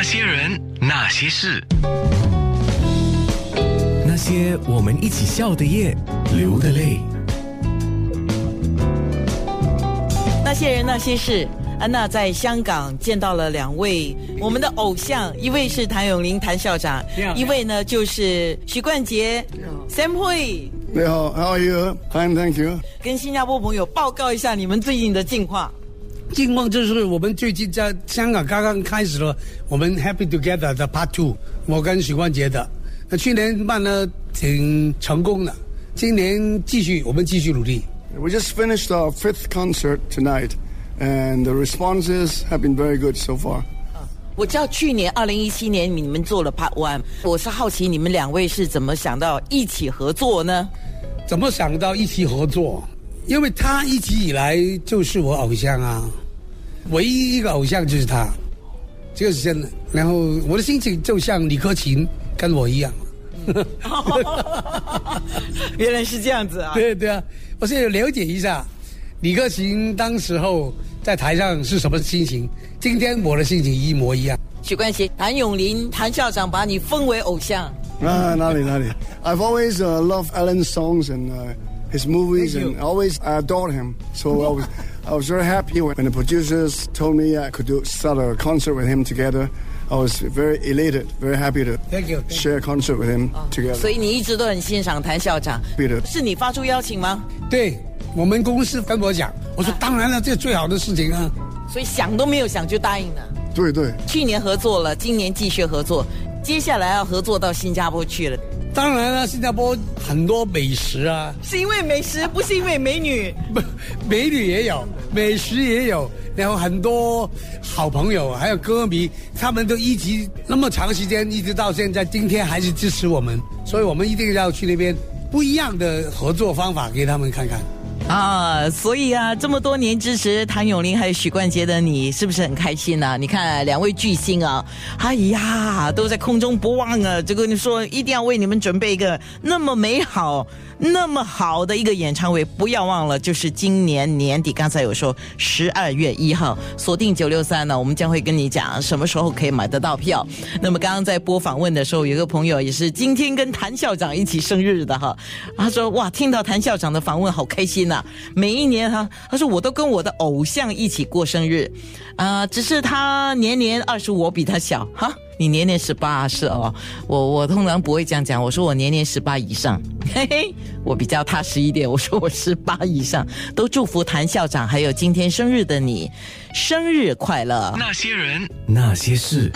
那些人，那些事，那些我们一起笑的夜，流的泪。那些人，那些事。安娜在香港见到了两位我们的偶像，一位是谭咏麟谭校长，一位呢就是许冠杰 Sam Hui。你好，How are you? Fine, thank you. 跟新加坡朋友报告一下你们最近的近况。近况就是我们最近在香港刚刚开始了我们 Happy Together 的 Part Two，我跟许冠杰的。那去年办的挺成功的，今年继续我们继续努力。We just finished our fifth concert tonight, and the responses have been very good so far. 我知道去年二零一七年你们做了 Part One，我是好奇你们两位是怎么想到一起合作呢？怎么想到一起合作？因为他一直以来就是我偶像啊，唯一一个偶像就是他，这个是真的。然后我的心情就像李克勤跟我一样。原来是这样子啊！对对啊，我现在了解一下李克勤当时候在台上是什么心情，今天我的心情一模一样。许冠希、谭咏麟、谭校长把你封为偶像。Ah, nali, nali. I've always uh, loved Alan's songs and uh, his movies, Thank you. and always adored him. So I was, I was very happy when, when the producers told me I could do start a concert with him together. I was very elated, very happy to Thank you, thank you. share a concert with him together. 所以你一直都很欣赏谭校长。对的是你发出邀请吗？对我们公司跟我讲，我说当然了，这最好的事情啊。所以想都没有想就答应了。对对，去年合作了，今年继续合作， 接下来要合作到新加坡去了。当然了，新加坡很多美食啊，是因为美食，不是因为美女。不，美女也有，美食也有，然后很多好朋友还有歌迷，他们都一直那么长时间，一直到现在，今天还是支持我们，所以我们一定要去那边不一样的合作方法给他们看看。啊，所以啊，这么多年支持谭咏麟还有许冠杰的你，是不是很开心呢、你看两位巨星啊，哎呀，都在空中不忘啊，就跟你说一定要为你们准备一个那么美好、那么好的一个演唱会，不要忘了，就是今年年底，刚才有说十二月一号锁定九六三呢，我们将会跟你讲什么时候可以买得到票。那么刚刚在播访问的时候，有个朋友也是今天跟谭校长一起生日的哈，他说哇，听到谭校长的访问好开心呐、每一年哈，他说我都跟我的偶像一起过生日，啊、只是他年年二十五，比他小哈。你年年十八是哦，我我通常不会这样讲，我说我年年十八以上，嘿嘿，我比较踏实一点，我说我十八以上，都祝福谭校长还有今天生日的你，生日快乐。那些人，那些事。